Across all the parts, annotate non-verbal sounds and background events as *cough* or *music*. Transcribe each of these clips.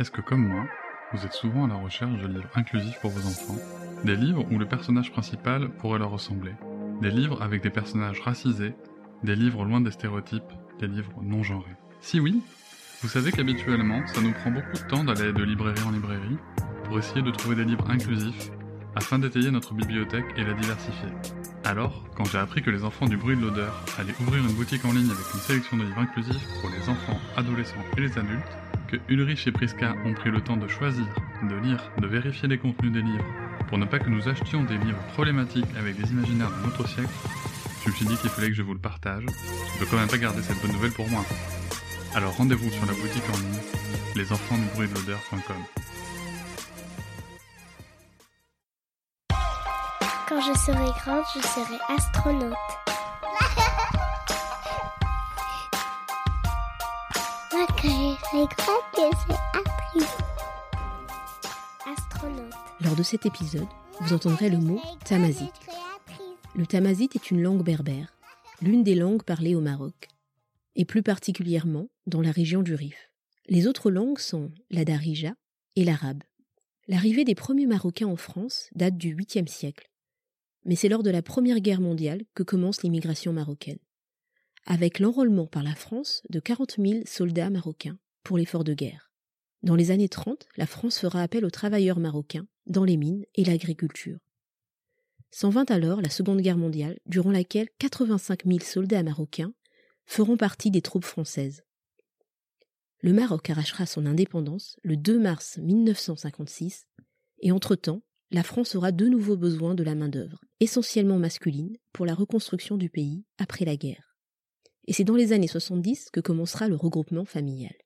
Est-ce que comme moi, vous êtes souvent à la recherche de livres inclusifs pour vos enfants? Des livres où le personnage principal pourrait leur ressembler? Des livres avec des personnages racisés? Des livres loin des stéréotypes? Des livres non genrés Si oui, vous savez qu'habituellement, ça nous prend beaucoup de temps d'aller de librairie en librairie pour essayer de trouver des livres inclusifs afin d'étayer notre bibliothèque et la diversifier. Alors, quand j'ai appris que les enfants du bruit de l'odeur allaient ouvrir une boutique en ligne avec une sélection de livres inclusifs pour les enfants, adolescents et les adultes, Ulrich et Priska ont pris le temps de choisir, de lire, de vérifier les contenus des livres, pour ne pas que nous achetions des livres problématiques avec des imaginaires d'un autre siècle, je me suis dit qu'il fallait que je vous le partage. Je peux quand même pas garder cette bonne nouvelle pour moi. Alors rendez-vous sur la boutique en ligne, lesenfantsdubruitdelodeur.com. Quand je serai grande, je serai astronaute. Astronaute. Lors de cet épisode, vous entendrez le mot tamazight. Le tamazight est une langue berbère, l'une des langues parlées au Maroc, et plus particulièrement dans la région du Rif. Les autres langues sont la darija et l'arabe. L'arrivée des premiers Marocains en France date du 8e siècle, mais c'est lors de la Première Guerre mondiale que commence l'immigration marocaine, avec l'enrôlement par la France de 40 000 soldats marocains pour l'effort de guerre. Dans les années 30, la France fera appel aux travailleurs marocains dans les mines et l'agriculture. S'en vint alors la Seconde Guerre mondiale, durant laquelle 85 000 soldats marocains feront partie des troupes françaises. Le Maroc arrachera son indépendance le 2 mars 1956, et entre-temps, la France aura de nouveau besoin de la main-d'œuvre, essentiellement masculine, pour la reconstruction du pays après la guerre. Et c'est dans les années 70 que commencera le regroupement familial.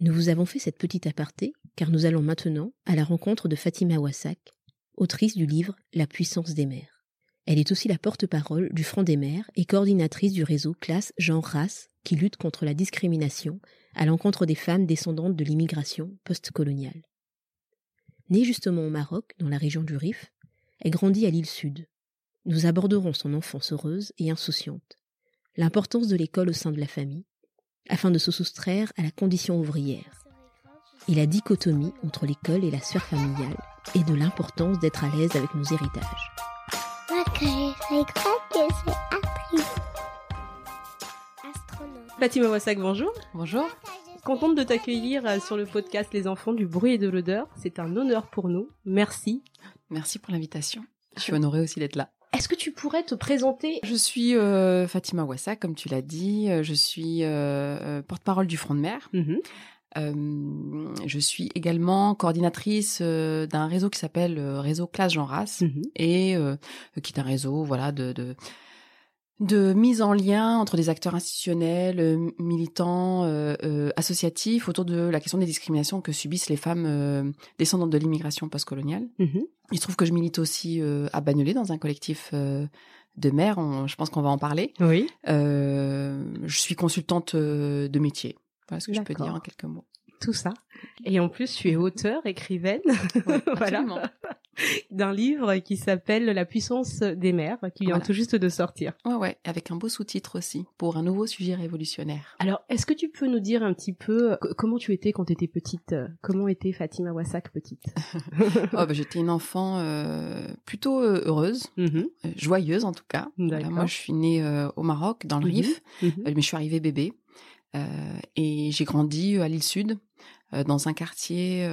Nous vous avons fait cette petite aparté car nous allons maintenant à la rencontre de Fatima Wassak, autrice du livre La puissance des mères. Elle est aussi la porte-parole du Front des mères et coordinatrice du réseau Classe Genre Race qui lutte contre la discrimination à l'encontre des femmes descendantes de l'immigration postcoloniale. Née justement au Maroc, dans la région du Rif, elle grandit à l'île Sud. Nous aborderons son enfance heureuse et insouciante, l'importance de l'école au sein de la famille, afin de se soustraire à la condition ouvrière, et la dichotomie entre l'école et la sphère familiale, et de l'importance d'être à l'aise avec nos héritages. Moi. Fatima Wassak, bonjour. Bonjour. Contente de t'accueillir euh, sur le podcast Les enfants du bruit et de l'odeur. C'est un honneur pour nous. Merci. Merci pour l'invitation. Je suis honorée aussi d'être là. Est-ce que tu pourrais te présenter? Je suis euh, Fatima Ouassa, comme tu l'as dit. Euh, Je suis euh, porte-parole du Front de mer. Mhm. Euh, je suis également coordinatrice d'un réseau qui s'appelle Réseau Classe Jean Race Mhm. et qui est un réseau voilà de, de de mise en lien entre des acteurs institutionnels, euh, militants, euh, euh, associatifs autour de la question des discriminations que subissent les femmes euh, descendantes de l'immigration postcoloniale. Mhm. Il se trouve que je milite aussi à Bagnolet dans un collectif de mères. Je pense qu'on va en parler. Oui. Je suis consultante de métier. Voilà ce que je peux dire en quelques mots. Tout ça. Et en plus, tu es auteur, écrivaine, *laughs* voilà. *laughs* d'un livre qui s'appelle La puissance des mères, qui vient Voilà. tout juste de sortir. Ouais, ouais, avec un beau sous-titre aussi pour un nouveau sujet révolutionnaire. Alors, est-ce que tu peux nous dire un petit peu co- comment tu étais quand tu étais petite? Comment était Fatima Wassak petite? *laughs* Oh, bah, J'étais une enfant euh, plutôt euh, heureuse, Mhm. euh, joyeuse en tout cas. Voilà, moi, je suis née euh, au Maroc, dans le Mhm. Rif, Mhm. Euh, mais je suis arrivée bébé. Euh, et j'ai grandi à l'île Sud, dans un quartier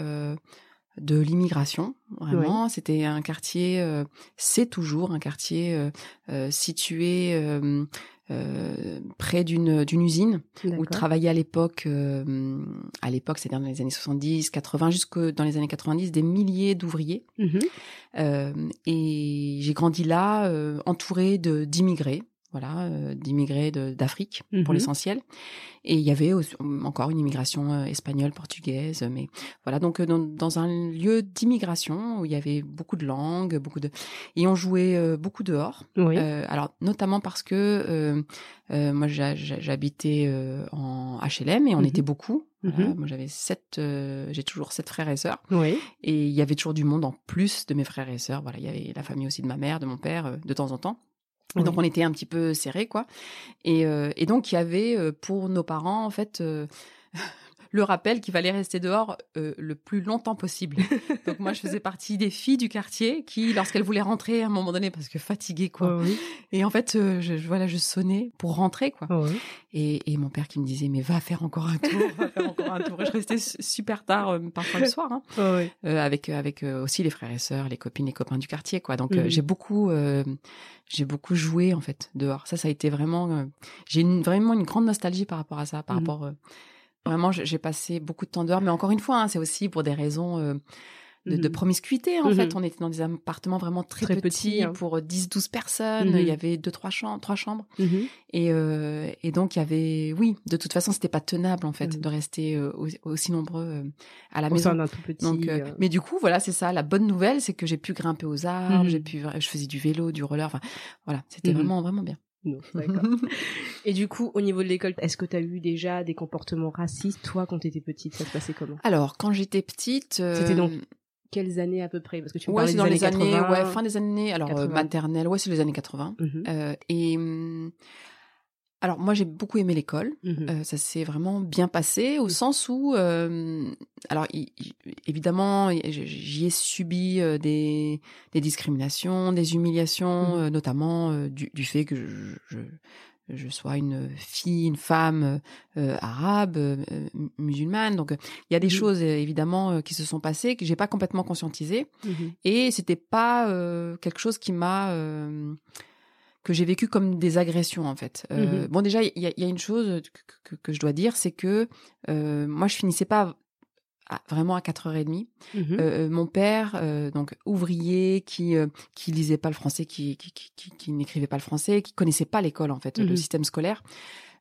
de l'immigration. Vraiment, c'était un quartier, euh, c'est toujours un quartier euh, euh, situé euh, euh, près d'une d'une usine où travaillaient à l'époque, euh, à l'époque, c'est-à-dire dans les années 70, 80, jusque dans les années 90, des milliers d'ouvriers. Euh, et j'ai grandi là, euh, entourée de d'immigrés. Voilà, euh, d'immigrés d'Afrique Mhm. pour l'essentiel. Et il y avait aussi- encore une immigration euh, espagnole, portugaise, mais voilà, donc euh, dans, dans un lieu d'immigration où il y avait beaucoup de langues, beaucoup de, et on jouait euh, beaucoup dehors. Oui. Euh, alors notamment parce que euh, euh, moi j'habitais euh, en HLM et on Mhm. était beaucoup. Mhm. Moi j'avais sept, euh, j'ai toujours sept frères et sœurs Oui. et il y avait toujours du monde en plus de mes frères et sœurs. Voilà, il y avait la famille aussi de ma mère, de mon père, euh, de temps en temps. Donc on était un petit peu serrés quoi. Et, euh, et donc il y avait euh, pour nos parents en fait euh, le rappel qu'il fallait rester dehors euh, le plus longtemps possible. *laughs* donc moi je faisais partie des filles du quartier qui lorsqu'elles voulaient rentrer à un moment donné parce que fatiguées quoi. Oui. Et en fait euh, je, voilà je sonnais pour rentrer quoi. Oui. Et, et mon père qui me disait mais va faire encore un tour, va faire encore un tour. Et je restais su- super tard euh, parfois le soir. Hein Oui. euh, avec avec aussi les frères et sœurs, les copines, les copains du quartier, quoi. Donc Mhm. j'ai beaucoup euh, j'ai beaucoup joué en fait dehors. Ça, ça a été vraiment j'ai vraiment une grande nostalgie par rapport à ça, par Mhm. rapport euh, vraiment j'ai passé beaucoup de temps dehors, mais encore une fois, hein, c'est aussi pour des raisons euh, de, de Mhm. promiscuité en fait. On était dans des appartements vraiment très, Très petits, petits, hein. pour 10-12 personnes. Il y avait deux trois chambres, trois chambres. Et, euh, et donc il y avait, oui, de toute façon c'était pas tenable en fait de rester euh, aussi, aussi nombreux à la Au maison. tout petit. Donc, mais du coup, voilà, c'est ça. La bonne nouvelle, c'est que j'ai pu grimper aux arbres, j'ai pu, je faisais du vélo, du roller. Enfin, voilà, c'était vraiment, vraiment bien. Non, d'accord. *laughs* Et du coup, au niveau de l'école, est-ce que tu as eu déjà des comportements racistes, toi, quand tu étais petite? Ça se passait comment? Alors, quand j'étais petite, euh, C'était donc Quelles années à peu près? Parce que tu me ouais, parlais c'est des dans années les années, 80. ouais, fin des années, alors euh, 80. maternelle, ouais, c'est les années 80. Mhm. Euh, et hum, alors, moi, j'ai beaucoup aimé l'école. Mhm. Euh, ça s'est vraiment bien passé au sens où, euh, alors évidemment, j'y ai subi euh, des, des discriminations, des humiliations, Mhm. euh, notamment euh, du, du fait que je, je, je sois une fille, une femme euh, arabe, musulmane. Donc, il y a des choses évidemment qui se sont passées que j'ai pas complètement conscientisées Mhm. et c'était pas euh, quelque chose qui m'a euh, que j'ai vécu comme des agressions en fait. Euh, Mhm. Bon déjà il y a, il y a une chose que, que- que je dois dire, c'est que euh, moi je finissais pas à- vraiment à 4h30. Mhm. Euh, mon père, euh, donc ouvrier, qui euh, qui lisait pas le français, qui qui, qui, qui- qui n'écrivait pas le français, qui connaissait pas l'école en fait, le système scolaire,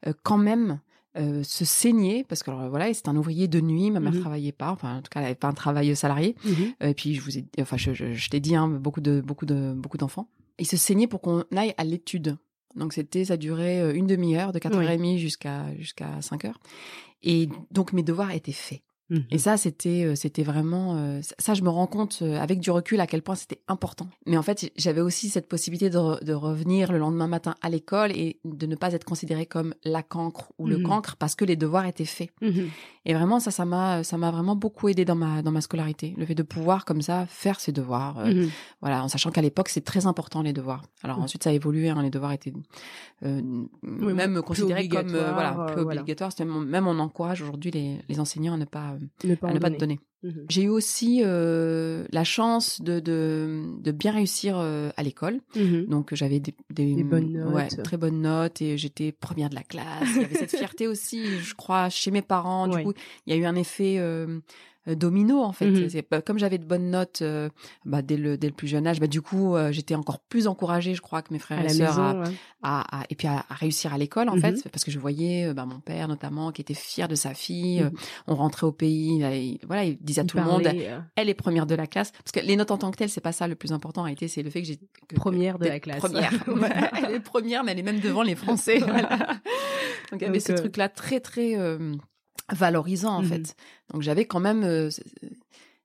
euh, quand même euh, se saignait parce que alors, voilà, c'est un ouvrier de nuit, ma mère Mhm. travaillait pas, enfin en tout cas elle avait pas un travail salarié. Et puis je vous ai, enfin je, je, je t'ai dit, hein, beaucoup de beaucoup de beaucoup d'enfants. Ils se saignaient pour qu'on aille à l'étude. Donc c'était, ça durait euh, une demi-heure, de 4h30 jusqu'à jusqu'à 5h. Et donc mes devoirs étaient faits. Mhm. Et ça, c'était, euh, c'était vraiment, euh, ça, je me rends compte euh, avec du recul à quel point c'était important. Mais en fait, j'avais aussi cette possibilité de, re- de revenir le lendemain matin à l'école et de ne pas être considérée comme la cancre ou le Mhm. cancre parce que les devoirs étaient faits. Mhm. Et vraiment, ça, ça m'a, ça m'a vraiment beaucoup aidé dans ma, dans ma scolarité. Le fait de pouvoir comme ça faire ses devoirs. euh, Mhm. Voilà, en sachant qu'à l'époque, c'est très important les devoirs. Alors Mhm. ensuite, ça a évolué. Hein, les devoirs étaient euh, même considérés comme euh, voilà voilà. obligatoires. Même, même on encourage aujourd'hui les, les enseignants à ne pas, Ne pas à ne pas te donner. Mhm. J'ai eu aussi euh, la chance de, de, de bien réussir euh, à l'école. Mhm. Donc j'avais des, des, Des bonnes notes. ouais, très bonnes notes et j'étais première de la classe. Il y avait cette *laughs* fierté aussi, je crois, chez mes parents. Du Ouais. coup, il y a eu un effet euh, domino en fait. Mhm. Comme j'avais de bonnes notes euh, bah, dès le dès le plus jeune âge, bah, du coup euh, j'étais encore plus encouragée, je crois, que mes frères à et sœurs à, ouais. à- à- et puis à, à réussir à l'école en Mhm. fait, parce que je voyais euh, bah, mon père notamment qui était fier de sa fille. Mhm. Euh, On rentrait au pays, là, il, voilà, il disait à Il tout le monde, euh, elle est première de la classe. Parce que les notes en tant que telles, c'est pas ça le plus important. En réalité, c'est le fait que j'ai Première de la classe. Première. *laughs* Ouais, elle est première, mais elle est même devant les Français. *laughs* voilà. Donc il y avait Donc, ce euh, truc-là très très euh, valorisant en Mhm. fait. Donc j'avais quand même euh,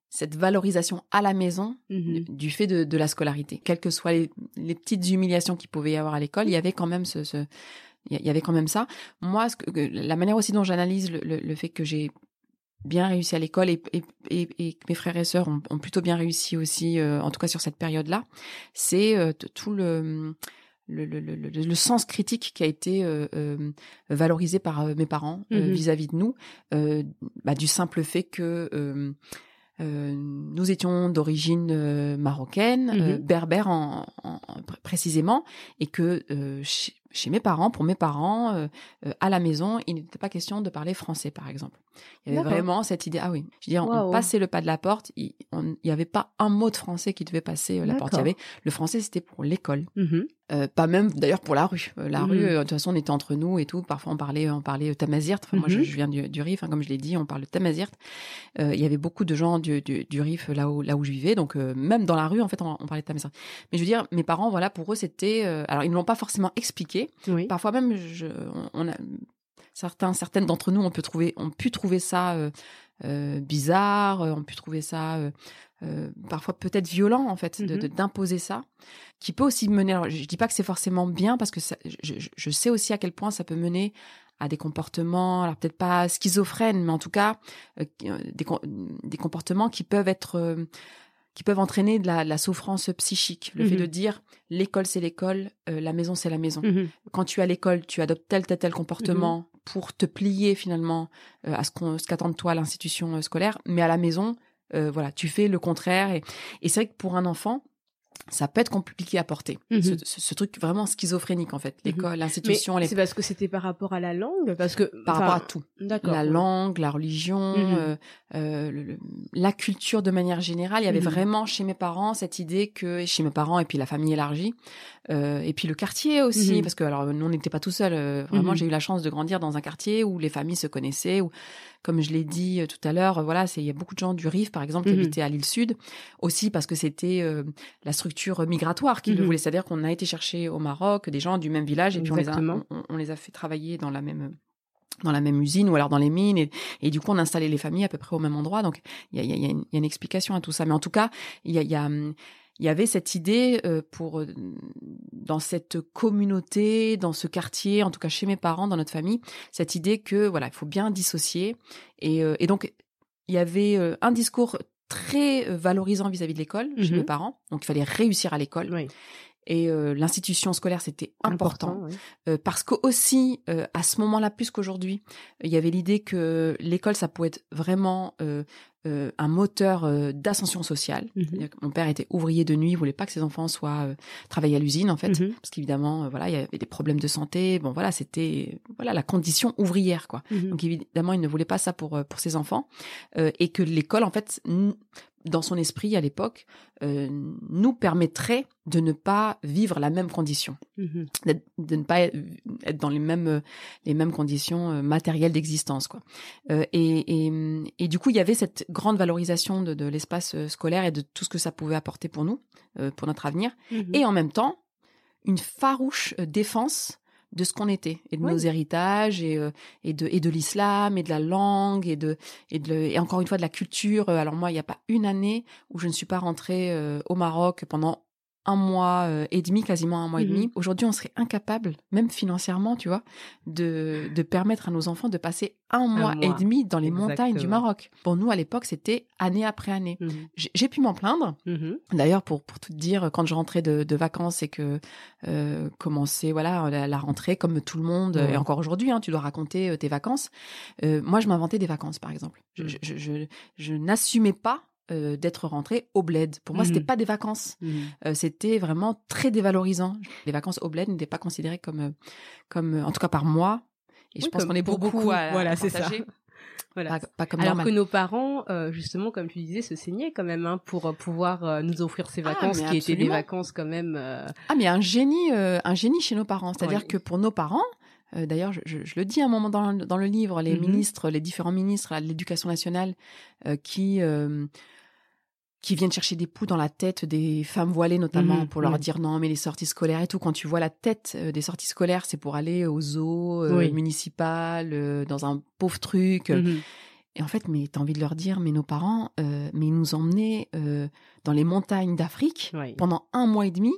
cette valorisation à la maison Mhm. du fait de, de la scolarité. Quelles que soient les, les petites humiliations qu'il pouvait y avoir à l'école, il y avait quand même ce, ce- il y il y avait quand même ça. Moi, ce que, que- la manière aussi dont j'analyse le, le- le fait que j'ai bien réussi à l'école et, et, et, et que mes frères et sœurs ont, ont plutôt bien réussi aussi, euh, en tout cas sur cette période-là, c'est euh, tout le le, le, le, le- sens critique qui a été euh, euh, valorisé par euh, mes parents euh, Mhm. vis-à-vis de nous, euh, bah, du simple fait que euh, euh, nous étions d'origine euh, marocaine, euh, Mhm. berbère en, en- en- pr- précisément, et que euh, chez, chez mes parents, pour mes parents, euh, euh, à la maison, il n'était pas question de parler français, par exemple. Il y avait vraiment cette idée. Ah oui, je veux dire, on Waouh. passait le pas de la porte. Il n'y avait pas un mot de français qui devait passer euh, la porte. Il y avait le français, c'était pour l'école. Mhm. Euh, pas même d'ailleurs pour la rue. La Mhm. rue, de toute façon, on était entre nous et tout. Parfois, on parlait, on parlait tamazirt. Enfin, moi, je, Mhm. je viens du, du Rif, hein, comme je l'ai dit, on parle tamazirt. Il y avait beaucoup de gens du, du, du Rif là où, là où je vivais. Donc, même dans la rue, en fait, on, on parlait tamazirt. Mais je veux dire, mes parents, voilà, pour eux, c'était. alors, ils ne l'ont pas forcément expliqué. Oui. Parfois même, je, on, on a certains, certaines d'entre nous, on peut trouver, on pu trouver ça euh, euh, bizarre, euh, on pu trouver ça euh, euh, parfois peut-être violent en fait, de- Mhm. de- d'imposer ça, qui peut aussi mener. Alors, je, dis pas que c'est forcément bien parce que ça, je, sais aussi à quel point ça peut mener à des comportements, alors peut-être pas schizophrènes, mais en tout cas euh, euh, des, com- des comportements qui peuvent être euh, qui peuvent entraîner de la, de la souffrance psychique. Le fait Mhm. de dire l'école c'est l'école, euh, la maison c'est la maison Mhm. quand tu es à l'école, tu adoptes tel, tel, tel comportement pour te plier finalement euh, à ce qu'on, ce qu'attend de toi l'institution euh, scolaire. Mais à la maison, euh, voilà, tu fais le contraire. Et, et c'est vrai que pour un enfant, ça peut être compliqué à porter. Mhm. Ce, ce- ce truc vraiment schizophrénique en fait. L'école, Mais l'institution, les... c'est parce que c'était par rapport à la langue, parce que par rapport à tout. D'accord. La langue, la religion, Mhm. euh, euh, le- le- la culture de manière générale. Il y avait Mhm. vraiment chez mes parents cette idée que, chez mes parents et puis la famille élargie, euh, et puis le quartier aussi, Mhm. parce que alors nous on n'était pas tout seuls. vraiment, Mhm. j'ai eu la chance de grandir dans un quartier où les familles se connaissaient, où, comme je l'ai dit euh, tout à l'heure, voilà, c'est il y a beaucoup de gens du Rif par exemple qui Mhm. habitaient à l'île Sud, aussi parce que c'était euh, la structure migratoire qui le Mhm. voulait, c'est-à-dire qu'on a été chercher au Maroc des gens du même village et puis on les, a, Exactement. on, on les a fait travailler dans la même dans la même usine ou alors dans les mines et, et du coup on a installé les familles à peu près au même endroit donc il y a, y a- il y a une, il y a une explication à tout ça mais en tout cas il y a, il y avait cette idée euh, pour euh, dans cette communauté dans ce quartier en tout cas chez mes parents dans notre famille cette idée que voilà il faut bien dissocier et, euh, et donc il y avait un discours très valorisant vis-à-vis de l'école chez mes parents donc il fallait réussir à l'école Oui. et euh, l'institution scolaire c'était important, oui. euh, parce que aussi euh, à ce moment-là plus qu'aujourd'hui il y avait l'idée que l'école ça pouvait être vraiment euh, un moteur euh, d'ascension sociale Mhm. Mon père était ouvrier de nuit il voulait pas que ses enfants soient euh, travailler à l'usine en fait Mhm. parce qu'évidemment euh, voilà il y avait des problèmes de santé bon voilà c'était voilà la condition ouvrière quoi Mhm. donc évidemment, il ne voulait pas ça pour euh, pour ses enfants euh, et que l'école, en fait, dans son esprit à l'époque, euh, nous permettrait de ne pas vivre la même condition, Mhm. d'être- de ne pas être dans les mêmes les mêmes conditions euh, matérielles d'existence, quoi. Euh, et, et et du coup, il y avait cette grande valorisation de, de l'espace scolaire et de tout ce que ça pouvait apporter pour nous, euh, pour notre avenir Mhm. et en même temps une farouche défense de ce qu'on était et de Oui. nos héritages et, euh, et de et de l'islam et de la langue et de et de et encore une fois de la culture Euh, alors moi il n'y a pas une année où je ne suis pas rentrée euh, au Maroc pendant un mois euh, et demi quasiment un mois et Mhm. demi aujourd'hui on serait incapable même financièrement tu vois de de permettre à nos enfants de passer un mois, et demi dans les montagnes du. Maroc pour nous à l'époque c'était année après année Mhm. j'ai pu m'en plaindre Mhm. D'ailleurs, pour pour tout te dire, quand je rentrais de, de vacances et que euh, commençait voilà la, la rentrée comme tout le monde et encore aujourd'hui, hein, tu dois raconter euh, tes vacances. Euh, moi, je m'inventais des vacances, par exemple. Je, je, je, je- je n'assumais pas euh, d'être rentrée au bled. Pour moi, Mhm. c'était pas des vacances. Mhm. Euh, c'était vraiment très dévalorisant. Les vacances au bled n'étaient pas considérées comme euh, comme en tout cas par moi. Et je pense qu'on est pour beaucoup, beaucoup. à, Voilà, c'est ça. *laughs* Voilà. Pas, pas comme Alors normal. que nos parents, euh, justement, comme tu disais, se saignaient quand même hein, pour pouvoir euh, nous offrir ces Ah, vacances, mais qui étaient des absolument. vacances quand même. euh, Ah, mais un génie, un génie chez nos parents. C'est-à-dire Oui. que pour nos parents, d'ailleurs, je, je- je le dis à un moment dans, le- dans le livre, les Mhm. ministres, les différents ministres à l'éducation nationale qui qui viennent chercher des poux dans la tête des femmes voilées notamment Mhm, pour leur mhm. dire non mais les sorties scolaires et tout quand tu vois la tête euh, des sorties scolaires c'est pour aller aux zoo euh, Oui. municipales euh, dans un pauvre truc mhm. et en fait mais t'as envie de leur dire mais nos parents euh, mais ils nous emmenaient dans les montagnes d'Afrique Oui. pendant un mois et demi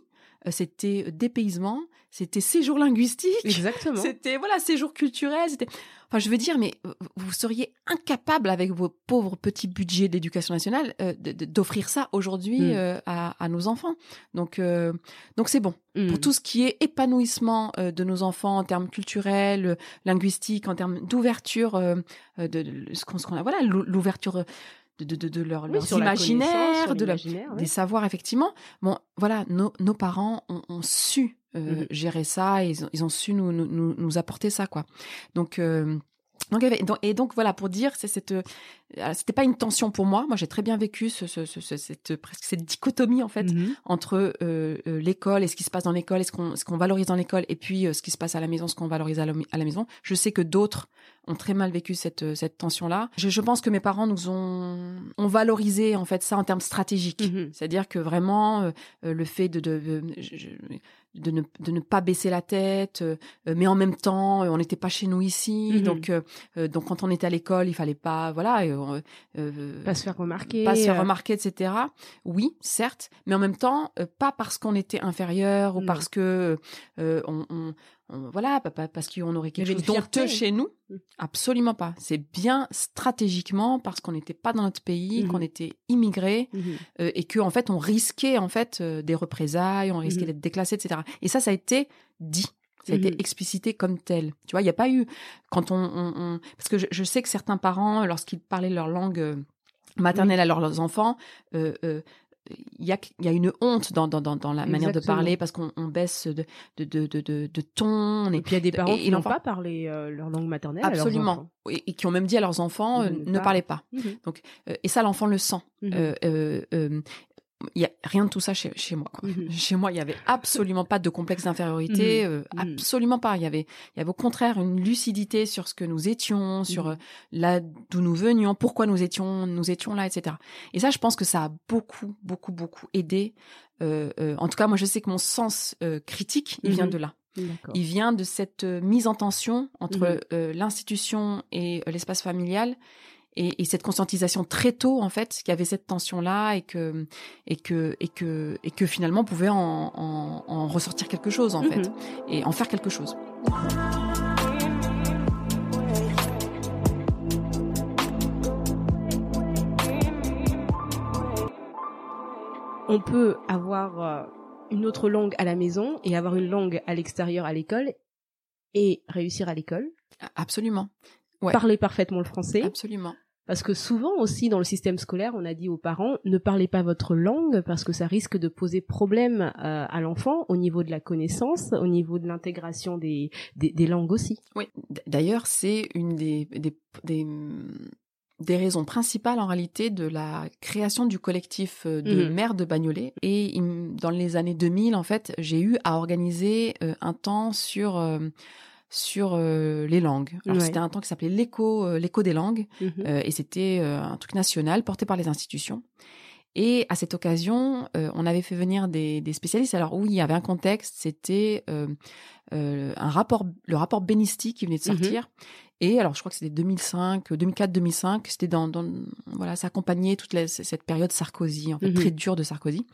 c'était dépaysement, c'était séjour linguistique, Exactement. c'était voilà séjour culturel, c'était enfin je veux dire mais vous seriez incapable avec vos pauvres petits budgets d'éducation nationale euh, d'offrir ça aujourd'hui Mm. euh, à, à nos enfants. Donc euh, donc c'est bon Mhm. pour tout ce qui est épanouissement de nos enfants en termes culturels, linguistiques, en termes d'ouverture de, de- ce qu'on a voilà l'ou- l'ouverture de, de, de, de leur, Oui, leurs sur imaginaires, de leur, des savoirs effectivement. Bon, voilà, nos, nos parents ont, ont su euh, Mhm. gérer ça, ils ont, ils ont su nous, nous, nous, nous apporter ça, quoi. Donc, euh, donc, et donc voilà pour dire, c'est cette, euh, c'était pas une tension pour moi. Moi, j'ai très bien vécu ce, ce, ce- ce- cette presque cette dichotomie en fait Mhm. entre euh, euh, l'école et ce qui se passe dans l'école, et ce qu'on ce qu'on valorise dans l'école, et puis euh, ce qui se passe à la maison, ce qu'on valorise à la, à la maison. Je sais que d'autres ont très mal vécu cette cette tension là. Je, je pense que mes parents nous ont ont valorisé en fait ça en termes stratégiques. Mhm. C'est-à-dire que vraiment euh, le fait de de, de, je- de ne, de ne pas baisser la tête, euh, euh, mais en même temps, euh, on n'était pas chez nous ici, Mhm. donc euh, euh, donc quand on était à l'école, il fallait pas voilà euh, Pas se faire remarquer. pas se faire remarquer, etc. Oui, certes, mais en même temps, euh, pas parce qu'on était inférieur ou Non. parce que euh, on, on- on- voilà, parce qu'on aurait quelque chose d'honteux chez nous. Mm. Absolument pas. C'est bien stratégiquement parce qu'on n'était pas dans notre pays, Mhm. qu'on était immigré mhm. euh, et que en fait on risquait en fait euh, des représailles, on risquait Mhm. d'être déclassé, etc. Et ça, ça a été dit. Ça a été explicité comme tel. Tu vois, il n'y a pas eu quand on, on- on- parce que je, je sais que certains parents, lorsqu'ils parlaient leur langue euh, maternelle à leurs, leurs enfants, euh, euh, il y a, y a une honte dans, dans, dans, dans la manière de parler parce qu'on on baisse de, de, de, de, ton. on est- Et puis il y a des parents et qui n'ont pas parlé euh, leur langue maternelle. Absolument. Et, et qui ont même dit à leurs enfants, euh, ne pas- parlez pas. Mhm. Euh, et ça, l'enfant le sent. Mhm. Il y a rien de tout ça chez, chez moi. Quoi. Mhm. *laughs* Chez moi, il y avait absolument pas de complexe d'infériorité, euh, Mhm. absolument pas. Il y avait, il y avait au contraire une lucidité sur ce que nous étions, sur Mhm. euh, là d'où nous venions, pourquoi nous étions, nous étions là, etc. Et ça, je pense que ça a beaucoup, beaucoup, beaucoup aidé. Euh, euh, en tout cas, moi, je sais que mon sens critique, il vient Mhm. de là. Il vient de cette mise en tension entre Mhm. l'institution et l'espace familial et, et cette conscientisation très tôt en fait qu'il y avait cette tension là et que et que et que et que finalement on pouvait en, en, en ressortir quelque chose en fait Mhm. et en faire quelque chose. On peut avoir euh, une autre langue à la maison et avoir une langue à l'extérieur à l'école et réussir à l'école, Absolument, Ouais. parler parfaitement le français. absolument. Parce que souvent aussi dans le système scolaire, on a dit aux parents ne parlez pas votre langue parce que ça risque de poser problème euh, à l'enfant au niveau de la connaissance, au niveau de l'intégration des, des, des langues aussi. Oui. D'ailleurs, c'est une des, des, des, des raisons principales en réalité de la création du collectif euh, de Mhm. maires de Bagnolet. Et dans les années 2000, en fait, j'ai eu à organiser euh, un temps sur euh, sur euh, les langues. Alors Ouais. c'était un temps qui s'appelait l'écho euh, l'écho des langues Mhm. euh, et c'était euh, un truc national porté par les institutions. Et à cette occasion, on avait fait venir des, des spécialistes. Alors oui, il y avait un contexte, c'était un rapport, le rapport Benisti qui venait de Mhm. sortir. Et alors, je crois que c'était 2005, 2004-2005. C'était dans, dans, voilà, ça accompagnait toute la- cette période Sarkozy, en fait, Mhm. très dure de Sarkozy.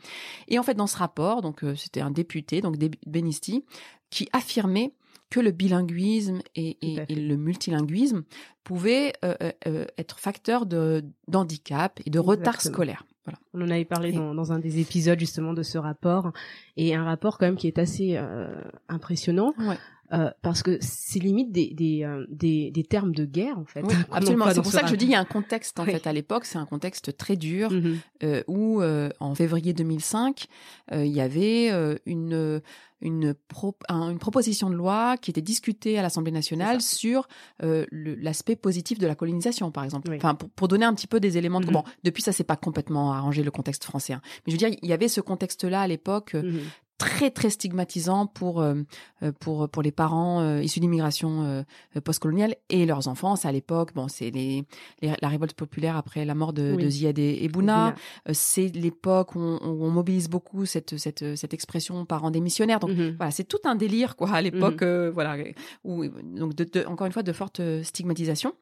Et en fait, dans ce rapport, donc c'était un député, donc Benisti, qui affirmait que le bilinguisme et, le multilinguisme pouvaient euh, euh, euh, être facteurs de d'handicap et de retard scolaire. Voilà. On en avait parlé dans, dans un des épisodes justement de ce rapport et un rapport quand même qui est assez euh, impressionnant Ouais. Euh, parce que c'est limite des des, euh, des des termes de guerre en fait. Oui, qu'on absolument. C'est pour ça que je dis il y a un contexte en Oui. fait à l'époque, c'est un contexte très dur Mhm. euh, où euh, en février 2005, euh, il y avait une une, pro- un- une proposition de loi qui était discutée à l'Assemblée nationale sur euh, l'aspect positif de la colonisation, par exemple. Oui. Enfin, pour, pour donner un petit peu des éléments. De... Mhm. Bon, depuis ça, c'est pas complètement arrangé le contexte français. hein. Mais je veux dire, il y avait ce contexte-là à l'époque euh, Mhm. Très très stigmatisant pour euh, euh, pour pour les parents euh, issus d'immigration euh, postcoloniale et leurs enfants. C'est à l'époque, bon, c'est les, les- la révolte populaire après la mort de, Oui. de Ziad et, et Bouna. Euh, c'est l'époque où, on- où on mobilise beaucoup cette cette cette expression parents démissionnaires. Donc Mhm. voilà, c'est tout un délire quoi à l'époque, euh, voilà, où donc de, de- encore une fois de fortes stigmatisations.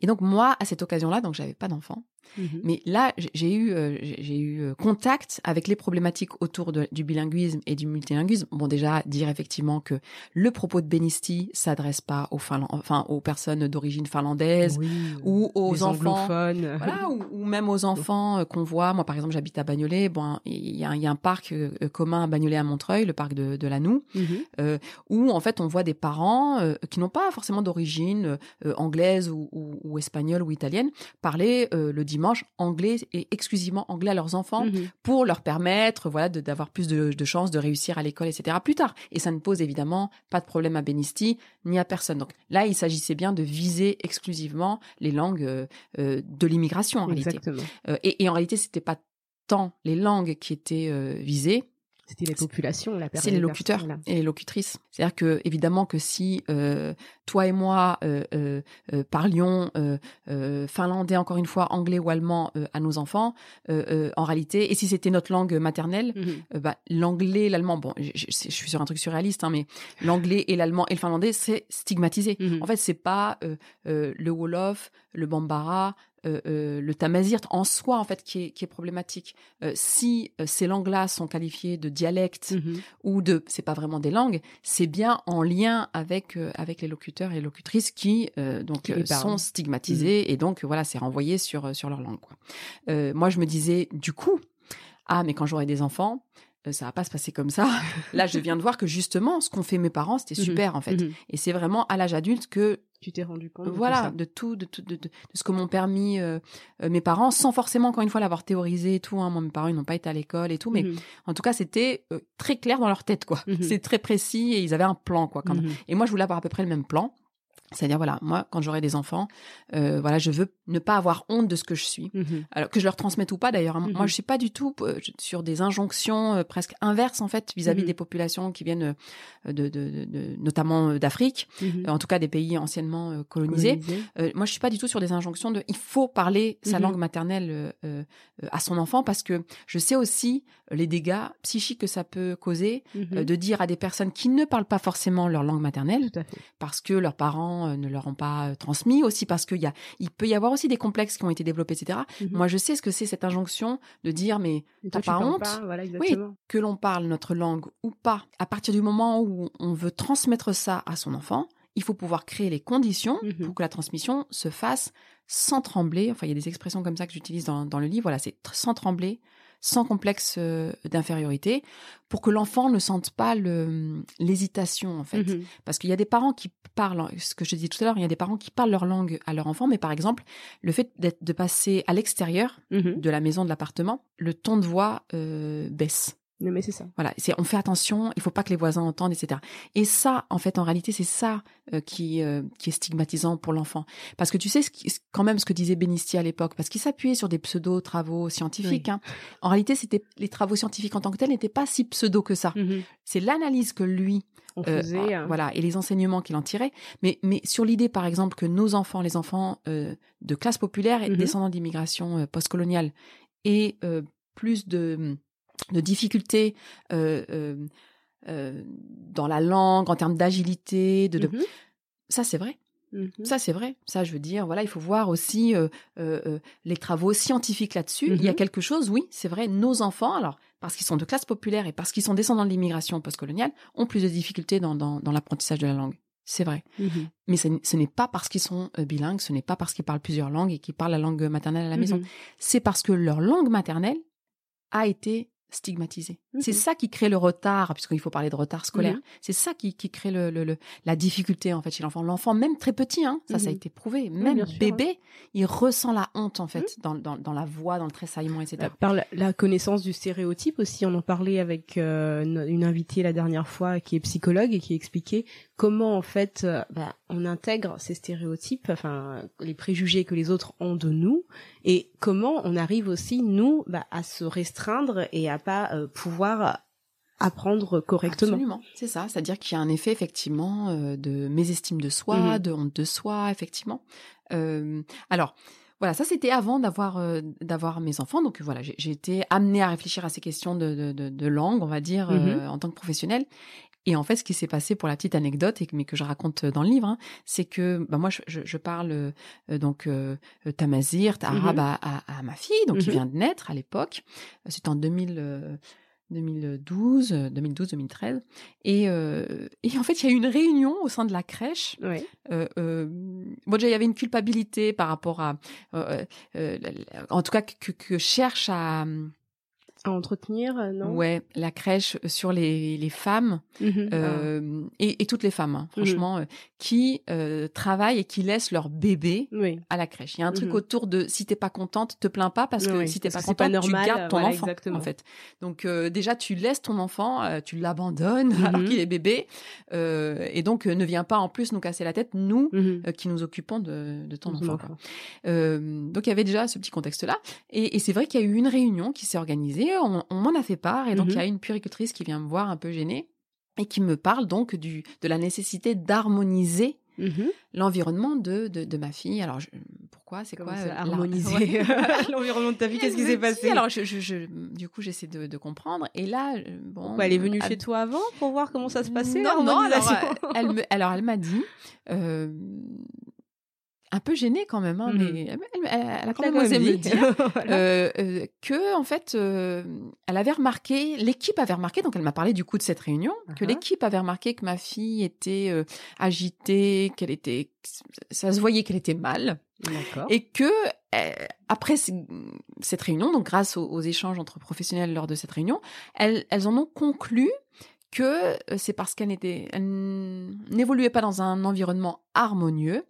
Et donc moi à cette occasion-là, donc j'avais pas d'enfant, Mhm. mais là j'ai- eu euh, j'ai eu euh, contact avec les problématiques autour de- du bilinguisme et du multilinguisme. Bon déjà dire effectivement que le propos de Benisti s'adresse pas aux Finland- enfin aux personnes d'origine finlandaise Oui, ou aux enfants voilà, *laughs* ou, ou même aux enfants euh, qu'on voit. Moi, par exemple, j'habite à Bagnolet. Bon, il y a, il y a un parc commun à Bagnolet à Montreuil, le parc de, de Lanou, Mhm. où en fait on voit des parents euh, qui n'ont pas forcément d'origine anglaise ou, ou, ou espagnole ou italienne parlaient le dimanche anglais et exclusivement anglais à leurs enfants Mhm. pour leur permettre voilà d'avoir plus de, de chances de réussir à l'école etc plus tard et ça ne pose évidemment pas de problème à Benisti ni à personne donc là il s'agissait bien de viser exclusivement les langues euh, euh, de l'immigration en réalité Exactement. Euh, et, et en réalité c'était pas tant les langues qui étaient euh, visées C'était les populations, la c'est les locuteurs et les locutrices. C'est-à-dire que évidemment que si euh, toi et moi euh, euh, euh, parlions finlandais encore une fois, anglais ou allemand à nos enfants, en réalité, et si c'était notre langue maternelle, Mhm. bah, l'anglais, l'allemand, bon, je, suis sur un truc surréaliste, hein, mais l'anglais et l'allemand et le finlandais, c'est stigmatisé. Mhm. En fait, c'est pas le wolof, le bambara, euh, euh, le tamazirt en soi en fait qui est, qui est problématique. Euh, si ces langues-là sont qualifiées de dialectes Mhm. ou de c'est pas vraiment des langues, c'est bien en lien avec avec les locuteurs et locutrices qui euh, donc Qui euh, sont stigmatisés et donc voilà c'est renvoyé sur euh, sur leur langue. Quoi. Moi je me disais du coup ah mais quand j'aurai des enfants ça va pas se passer comme ça. *laughs* Là, je viens de voir que justement, ce qu'ont fait mes parents, c'était Mhm. super en fait. Mhm. Et c'est vraiment à l'âge adulte que Tu t'es rendu compte voilà, de tout, de tout, de, de- de ce que m'ont permis euh, euh, mes parents, sans forcément encore une fois l'avoir théorisé et tout. Hein. Moi, mes parents, ils n'ont pas été à l'école et tout, mais Mhm. en tout cas, c'était euh, très clair dans leur tête, quoi. C'est très précis et ils avaient un plan, quoi. Quand. Et moi, je voulais avoir à peu près le même plan. C'est-à-dire, voilà, moi, quand j'aurai des enfants, euh, voilà, je veux ne pas avoir honte de ce que je suis. Mhm. Alors que je leur transmette ou pas d'ailleurs. hein. Mhm. Moi, je suis pas du tout euh, sur des injonctions euh, presque inverses en fait vis-à-vis Mhm. des populations qui viennent de, de, notamment d'Afrique, en tout cas des pays anciennement colonisés. Colonisé. Moi, je suis pas du tout sur des injonctions de il faut parler sa langue maternelle à son enfant parce que je sais aussi les dégâts psychiques que ça peut causer de dire à des personnes qui ne parlent pas forcément leur langue maternelle parce que leurs parents euh, ne leur ont pas euh, transmis, aussi parce qu'il y a, il peut y avoir aussi des complexes qui ont été développés, etc. Mhm. Moi, je sais ce que c'est cette injonction de dire, mais t'as pas honte pas, Voilà, exactement. que l'on parle notre langue ou pas, à partir du moment où on veut transmettre ça à son enfant, il faut pouvoir créer les conditions Mhm. pour que la transmission se fasse sans trembler. Enfin, il y a des expressions comme ça que j'utilise dans, dans le livre. Voilà, c'est sans trembler, sans complexe euh, d'infériorité, pour que l'enfant ne sente pas l'hésitation, en fait. Mhm. Parce qu'il y a des parents qui parlent, ce que je disais tout à l'heure, il y a des parents qui parlent leur langue à leur enfant, mais par exemple, le fait de passer à l'extérieur Mhm. de la maison, de l'appartement, le ton de voix euh, baisse. Non, mais c'est ça. Voilà, c'est on fait attention, il faut pas que les voisins entendent, etc. Et ça, en fait, en réalité, c'est ça euh, qui euh, qui est stigmatisant pour l'enfant, parce que tu sais ce qui, quand même ce que disait Benisti à l'époque, parce qu'il s'appuyait sur des pseudo travaux scientifiques. Oui. hein. En réalité, c'était les travaux scientifiques en tant que tels n'étaient pas si pseudo que ça. Mhm. C'est l'analyse que lui On euh, faisait. hein. voilà, et les enseignements qu'il en tirait. Mais, mais sur l'idée, par exemple, que nos enfants, les enfants de classe populaire et Mhm. descendants d'immigration postcoloniale, euh, plus de, de difficultés euh, euh, euh, dans la langue, en termes d'agilité, de, de... Mhm. ça c'est vrai. Mhm. Ça, c'est vrai. Ça, je veux dire, voilà, il faut voir aussi euh, euh, euh, les travaux scientifiques là-dessus. Il y a Mhm. quelque chose, oui, c'est vrai. Nos enfants, alors parce qu'ils sont de classe populaire et parce qu'ils sont descendants de l'immigration postcoloniale, ont plus de difficultés dans, dans, dans l'apprentissage de la langue. C'est vrai. Mais ce n'est pas parce qu'ils sont bilingues, ce n'est pas parce qu'ils parlent plusieurs langues et qu'ils parlent la langue maternelle à la maison. C'est parce que leur langue maternelle a été stigmatisée. Mhm. C'est ça qui crée le retard, puisqu'il faut parler de retard scolaire. Mhm. C'est ça qui, qui crée le, le- le- la difficulté en fait chez l'enfant. L'enfant, même très petit, hein, ça, ça a Mhm. été prouvé. Même sûr, bébé, il ressent la honte en fait dans, dans, dans la voix, dans le tressaillement, etc. Euh, Par la, la connaissance du stéréotype aussi, on en parlait avec euh, une- une invitée la dernière fois qui est psychologue et qui expliquait comment en fait euh, bah, on intègre ces stéréotypes, enfin les préjugés que les autres ont de nous et comment on arrive aussi nous bah, à se restreindre et à pas euh, pouvoir apprendre correctement. Absolument, c'est ça. C'est-à-dire qu'il y a un effet effectivement euh, de mésestime de soi, Mhm. de honte de soi, effectivement. Euh, alors. Voilà, ça c'était avant d'avoir d'avoir mes enfants. Donc voilà, j'ai été amenée à réfléchir à ces questions de, de, de, de langue, on va dire, euh, en tant que professionnelle. Et en fait, ce qui s'est passé pour la petite anecdote, et que, mais que je raconte dans le livre, hein, c'est que bah, moi, je, parle euh, donc euh, tamazirt, arabe Mhm. à, à, à ma fille, donc qui Mhm. vient de naître à l'époque. C'était en 2000, euh, 2012, euh, 2012-2013. Et, euh, et en fait, il y a eu une réunion au sein de la crèche. Ouais. Euh, euh, bon, déjà, il y avait une culpabilité par rapport à, euh, euh, en tout cas, que, que cherche à à entretenir, euh, non? Ouais, la crèche sur les, les femmes Mhm. euh, et, et toutes les femmes, hein, franchement, euh, qui euh, travaillent et qui laissent leur bébé Ah. Oui. à la crèche. Il y a un truc Mhm. autour de si t'es pas contente, te plains pas parce que Oui, si t'es pas c'est pas contente, normal, tu gardes ton voilà, enfant exactement. en fait. Donc euh, déjà tu laisses ton enfant, tu l'abandonnes *laughs* Mhm. alors qu'il est bébé et donc ne viens pas en plus nous casser la tête nous Mhm. qui nous occupons de, de ton enfant. quoi. Donc il y avait déjà ce petit contexte-là. Et, et c'est vrai qu'il y a eu une réunion qui s'est organisée, on, on m'en a fait part, et donc Mhm. il y a une puéricultrice qui vient me voir un peu gênée et qui me parle donc du, de la nécessité d'harmoniser Mhm. l'environnement de, de, de ma fille. Alors je- pourquoi? C'est quoi euh, harmoniser? *laughs* *laughs* l'environnement de ta vie Elle Qu'est-ce qui s'est passé? Alors je, je, je- du coup j'essaie de, de comprendre et là euh, bon. Pourquoi elle est venue à- chez toi avant pour voir comment ça se passait non, non, alors, l'harmonisation elle me, alors elle m'a dit, euh, un peu gênée quand même, hein, Mhm. mais elle, elle- elle a quand même osé me dire. *laughs* Voilà. euh, euh, que en fait, euh, elle avait remarqué, l'équipe avait remarqué, donc elle m'a parlé du coup de cette réunion, que Uh-huh. l'équipe avait remarqué que ma fille était agitée, qu'elle était, ça se voyait qu'elle était mal, et que après cette réunion, donc grâce aux, aux échanges entre professionnels lors de cette réunion, elles, elles en ont conclu que c'est parce qu'elle n'évoluait pas dans un environnement harmonieux,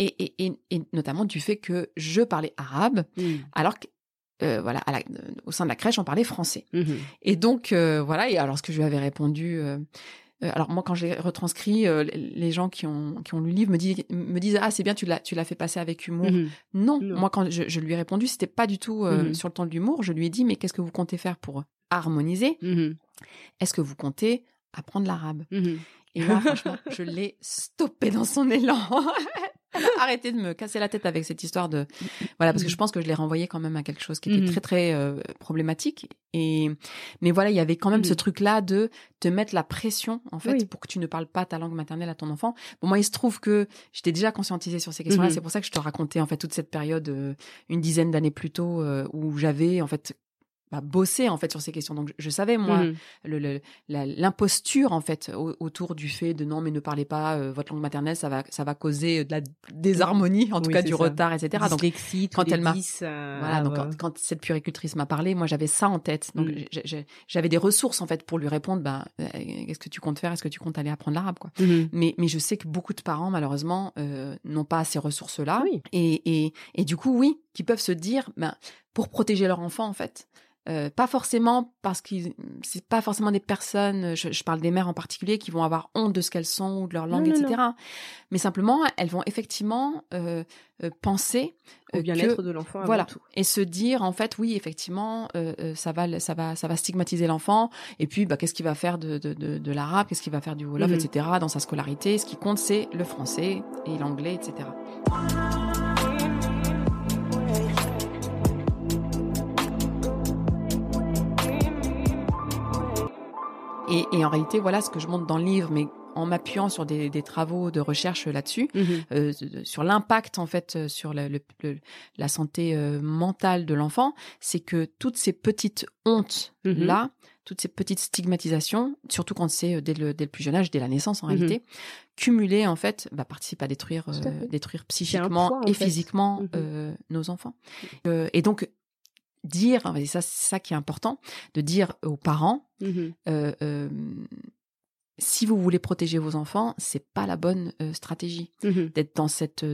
et, et, et, et notamment du fait que je parlais arabe, Mhm. alors que euh, voilà, à la- euh, au sein de la crèche, on parlait français. Mhm. Et donc euh, voilà, et alors ce que je lui avais répondu. euh, alors moi, quand j'ai retranscrit, euh, les- gens qui ont qui ont lu le livre me disent me disent ah c'est bien tu l'as tu l'as fait passer avec humour. Mhm. Non, Non. moi quand je, je lui ai répondu, c'était pas du tout Mhm. sur le ton de l'humour. Je lui ai dit mais qu'est-ce que vous comptez faire pour harmoniser. Est-ce que vous comptez apprendre l'arabe? Et là, franchement, je l'ai stoppé dans son élan. *laughs* *laughs* Elle a arrêté de me casser la tête avec cette histoire de voilà parce que je pense que je l'ai renvoyé quand même à quelque chose qui était Mhm. très très euh, problématique et mais voilà il y avait quand même ce Mhm. truc là de te mettre la pression en fait Oui. pour que tu ne parles pas ta langue maternelle à ton enfant bon moi il se trouve que j'étais déjà conscientisée sur ces questions là Mhm. c'est pour ça que je te racontais en fait toute cette période euh, une dizaine d'années plus tôt euh, où j'avais en fait bah, bossé en fait sur ces questions donc je, savais moi Mhm. le- l'imposture en fait au- autour du fait de non mais ne parlez pas euh, votre langue maternelle ça va ça va causer de la désharmonie en tout Oui, cas du ça. retard etc donc Dyslexie, quand elle m'a- 10, euh, voilà donc ouais. quand, quand cette puéricultrice m'a parlé moi j'avais ça en tête donc Mm. j'avais des ressources en fait pour lui répondre bah euh, qu'est-ce que tu comptes faire est-ce que tu comptes aller apprendre l'arabe quoi Mhm. mais mais je sais que beaucoup de parents malheureusement euh, n'ont pas ces ressources là Oui. et, et et du coup oui qui peuvent se dire ben pour protéger leur enfant en fait euh, pas forcément parce qu'ils c'est pas forcément des personnes je, je parle des mères en particulier qui vont avoir honte de ce qu'elles sont ou de leur langue non, etc mais simplement elles vont effectivement euh, euh, penser Au bien-être que- de l'enfant voilà tout. et se dire en fait oui effectivement ça va ça va ça va stigmatiser l'enfant et puis bah qu'est-ce qu'il va faire de de, de, de l'arabe qu'est-ce qu'il va faire du wolof Mhm. etc dans sa scolarité ce qui compte c'est le français et l'anglais etc et, et en réalité voilà ce que je montre dans le livre mais en m'appuyant sur des, des travaux de recherche là-dessus Mhm. euh, sur l'impact en fait euh, sur le- le- le- la santé euh, mentale de l'enfant, c'est que toutes ces petites hontes Mhm. là, toutes ces petites stigmatisations, surtout quand c'est euh, dès le, dès le plus jeune âge, dès la naissance en Mhm. réalité, cumulées en fait, bah, participent à détruire, euh, détruire psychiquement poids, et fait. physiquement Mhm. euh, nos enfants. Euh, et donc dire, et ça c'est ça qui est important, de dire aux parents euh, euh, si vous voulez protéger vos enfants, c'est pas la bonne euh, stratégie Mhm. d'être dans cette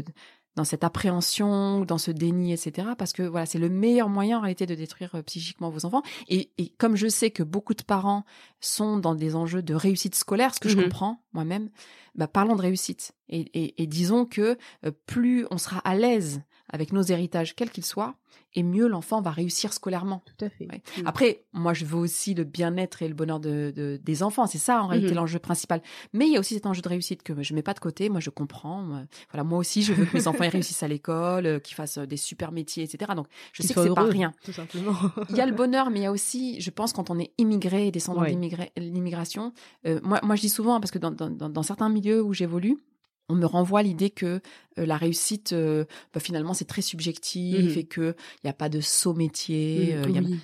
dans cette appréhension, dans ce déni, etc. Parce que voilà, c'est le meilleur moyen en réalité de détruire euh, psychiquement vos enfants. Et, et comme je sais que beaucoup de parents sont dans des enjeux de réussite scolaire, ce que je Mhm. comprends moi-même, bah, parlons de réussite. Et, et, et disons que euh, plus on sera à l'aise avec nos héritages, quels qu'ils soient, et mieux l'enfant va réussir scolairement. Tout à fait. Ouais. Mhm. Après, moi, je veux aussi le bien-être et le bonheur de, de- des enfants. C'est ça, en réalité, Mhm. l'enjeu principal. Mais il y a aussi cet enjeu de réussite que je mets pas de côté. Moi, je comprends. Moi, voilà, moi aussi, je veux que mes *laughs* enfants ils réussissent à l'école, euh, qu'ils fassent euh, des super métiers, etc. Donc, je Qu'ils sais que c'est pas rien. Tout simplement. Il y a le bonheur, mais il y a aussi, je pense, quand on est immigré et descendant Ouais. l'immigration. euh, moi, moi, je dis souvent, parce que dans, dans certains milieux où j'évolue, on me renvoie l'idée que euh, la réussite, euh, bah, finalement, c'est très subjectif Mhm. et que il y a pas de saut métier. euh, y a- Oui.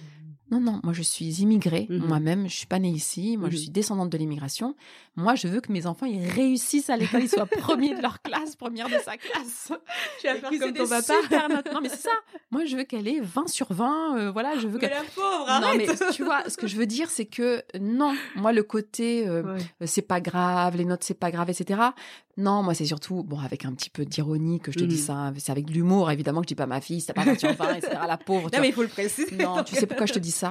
Non, non, moi je suis immigrée, Mhm. moi-même, je suis pas née ici, moi je Mhm. suis descendante de l'immigration. Moi, je veux que mes enfants ils réussissent à l'école, ils soient *laughs* premiers de leur classe, première de sa classe. Tu vas faire comme ton papa. super notes. Non, mais c'est ça. *laughs* Moi, je veux qu'elle ait 20 sur 20. euh, voilà, je veux qu'elle. la pauvre, Non, mais arrête tu vois, ce que je veux dire, c'est que non, moi, le côté euh, Ouais. euh, c'est pas grave, les notes c'est pas grave, etc. Non, moi c'est surtout bon avec un petit peu d'ironie que je te dis Mhm. ça, c'est avec de l'humour évidemment que je dis pas à ma fille, c'est pas 20 sur 20, etc. La pauvre. tu Non, mais il faut le préciser. Non, tu sais pourquoi je te dis ça?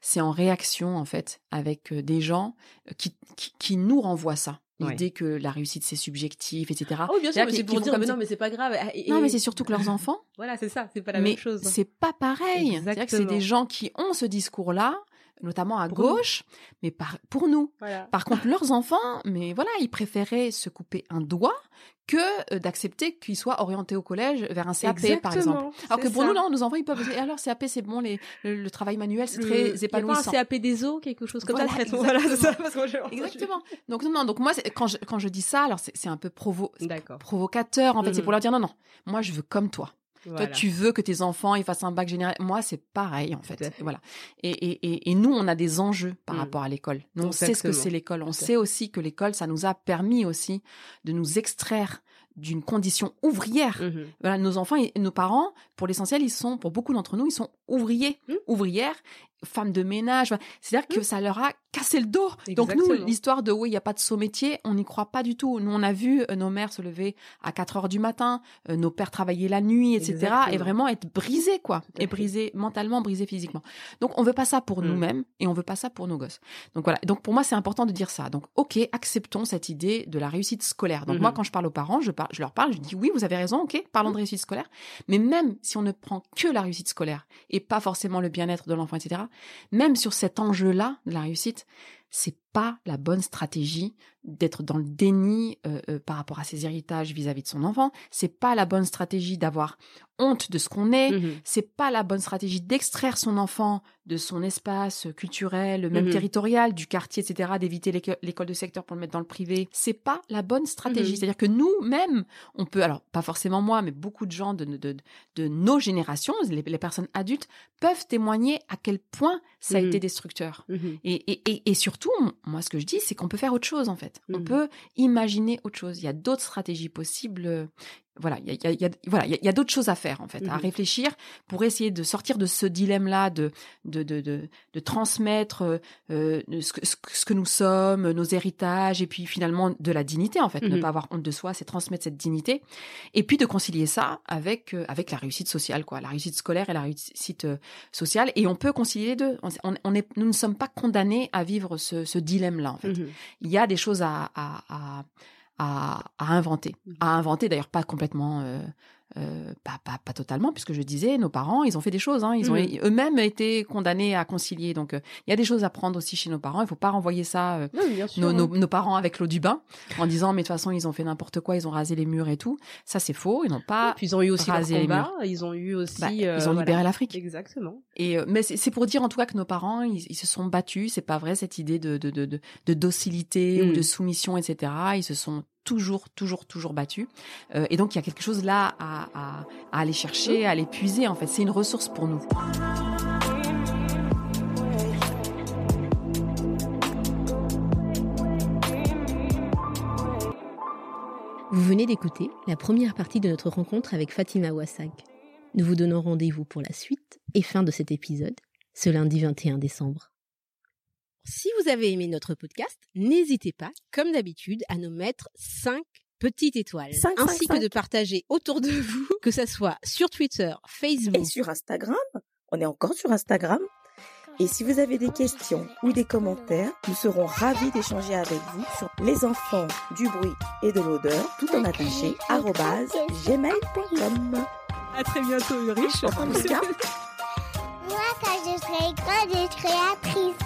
C'est en réaction en fait avec euh, des gens euh, qui, qui qui nous renvoient ça. Ouais. L'idée que la réussite c'est subjectif, etc. Ah oui, bien sûr, c'est pour dire, mais non, mais c'est pas grave. Et- Non, mais c'est surtout que leurs enfants. *laughs* Voilà, c'est ça, c'est pas la mais même chose. c'est pas pareil. C'est-à-dire que c'est des gens qui ont ce discours-là, notamment à Pour nous. gauche, mais par, pour nous. Voilà. Par contre, leurs enfants, mais voilà, ils préféraient se couper un doigt que euh, d'accepter qu'ils soient orientés au collège vers un CAP, par exemple. Alors que pour ça. nous, là, nos enfants, ils peuvent dire, alors CAP, c'est bon, les, le, le travail manuel, c'est Le- très y a pas épanouissant. un CAP des eaux, quelque chose comme Voilà, *laughs* ça. traitement. Voilà, c'est ça. exactement. Parce que. Exactement. Donc non, non. Donc moi, quand je, quand je dis ça, alors c'est un peu provo provocateur. En fait, c'est Mhm. pour leur dire non, non. Moi, je veux comme toi. Voilà. Toi, tu veux que tes enfants ils fassent un bac général. Moi, c'est pareil en fait. fait. Voilà. Et, et, et, et nous, on a des enjeux par Mm. rapport à l'école. Nous, on sait ce que c'est l'école. On sait aussi que l'école, ça nous a permis aussi de nous extraire d'une condition ouvrière. Mhm. Voilà, nos enfants et nos parents, pour l'essentiel, ils sont, pour beaucoup d'entre nous, ils sont ouvriers, Mm. ouvrières, femmes de ménage. C'est-à-dire que ça leur a cassé le dos. Donc nous, l'histoire de oui, il n'y a pas de saut métier, on n'y croit pas du tout. Nous, on a vu euh, nos mères se lever à 4 heures du matin, euh, nos pères travailler la nuit, etc. Exactement. Et vraiment être brisés, quoi. Et brisés mentalement, brisés physiquement. Donc on veut pas ça pour Mm. nous-mêmes et on veut pas ça pour nos gosses. Donc voilà. Donc pour moi, c'est important de dire ça. Donc ok, acceptons cette idée de la réussite scolaire. Donc moi, quand je parle aux parents, je, par- je leur parle, je dis oui, vous avez raison, ok, parlons de réussite scolaire. Mais même si on ne prend que la réussite scolaire et pas forcément le bien-être de l'enfant, etc., même sur cet enjeu-là de la réussite, c'est pas la bonne stratégie d'être dans le déni euh, euh, par rapport à ses héritages vis-à-vis de son enfant. C'est pas la bonne stratégie d'avoir honte de ce qu'on est. Mhm. C'est pas la bonne stratégie d'extraire son enfant de son espace culturel, même Mhm. territorial, du quartier, etc., d'éviter l'éco- l'école de secteur pour le mettre dans le privé. C'est pas la bonne stratégie. Mhm. C'est-à-dire que nous-mêmes, on peut, alors pas forcément moi, mais beaucoup de gens de, de, de nos générations, les, les personnes adultes, peuvent témoigner à quel point ça a été destructeur. Et, et, et, et surtout, moi, ce que je dis, c'est qu'on peut faire autre chose, en fait. On Mhm. peut imaginer autre chose. Il y a d'autres stratégies possibles. Voilà, il y a, y voilà, il y a, d'autres choses à faire, en fait, à Mhm. réfléchir pour essayer de sortir de ce dilemme-là, de, de, de, de, de transmettre euh, euh, ce, que, ce nous sommes, nos héritages, et puis finalement de la dignité, en fait. Ne Mhm. pas avoir honte de soi, c'est transmettre cette dignité. Et puis de concilier ça avec, euh, avec la réussite sociale, quoi. La réussite scolaire et la réussite euh, sociale. Et on peut concilier les deux. On, est, nous ne sommes pas condamnés à vivre ce, ce dilemme-là, en fait Mhm. il y a des choses à, à, à, à, à inventer. À inventer, d'ailleurs, pas complètement, euh, pas, pas, pas totalement, puisque je disais, nos parents, ils ont fait des choses. Hein, ils ont Mhm. eux-mêmes été condamnés à concilier. Donc, euh, il y a des choses à prendre aussi chez nos parents. Il faut pas renvoyer ça. euh, sûr. nos, nos, nos parents avec l'eau du bain en disant mais de toute façon ils ont fait n'importe quoi ils ont rasé les murs et tout ça c'est faux ils n'ont pas Puis ils ont eu aussi leur raser les combat, ils ont eu aussi. bah, ils ont libéré voilà. l'Afrique Exactement. et mais c'est pour dire en tout cas que nos parents ils, ils se sont battus c'est pas vrai cette idée de de de, de, de docilité Mm. ou de soumission etc ils se sont toujours toujours toujours battus Euh, et donc il y a quelque chose là à, aller chercher à aller puiser en fait c'est une ressource pour nous Vous venez d'écouter la première partie de notre rencontre avec Fatima Ouassag. Nous vous donnons rendez-vous pour la suite et fin de cet épisode, ce lundi 21 décembre. Si vous avez aimé notre podcast, n'hésitez pas, comme d'habitude, à nous mettre 5 petites étoiles, Cinq, ainsi cinq, que de partager autour de vous, que ça soit sur Twitter, Facebook, Et sur Instagram, on est encore sur Instagram. Et si vous avez des questions ou des commentaires, nous serons ravis d'échanger avec vous sur les enfants du bruit et de l'odeur, tout en attaché, arrobase, gmail.com. À très bientôt, Ulrich. Moi, quand je serai grande, je serai actrice.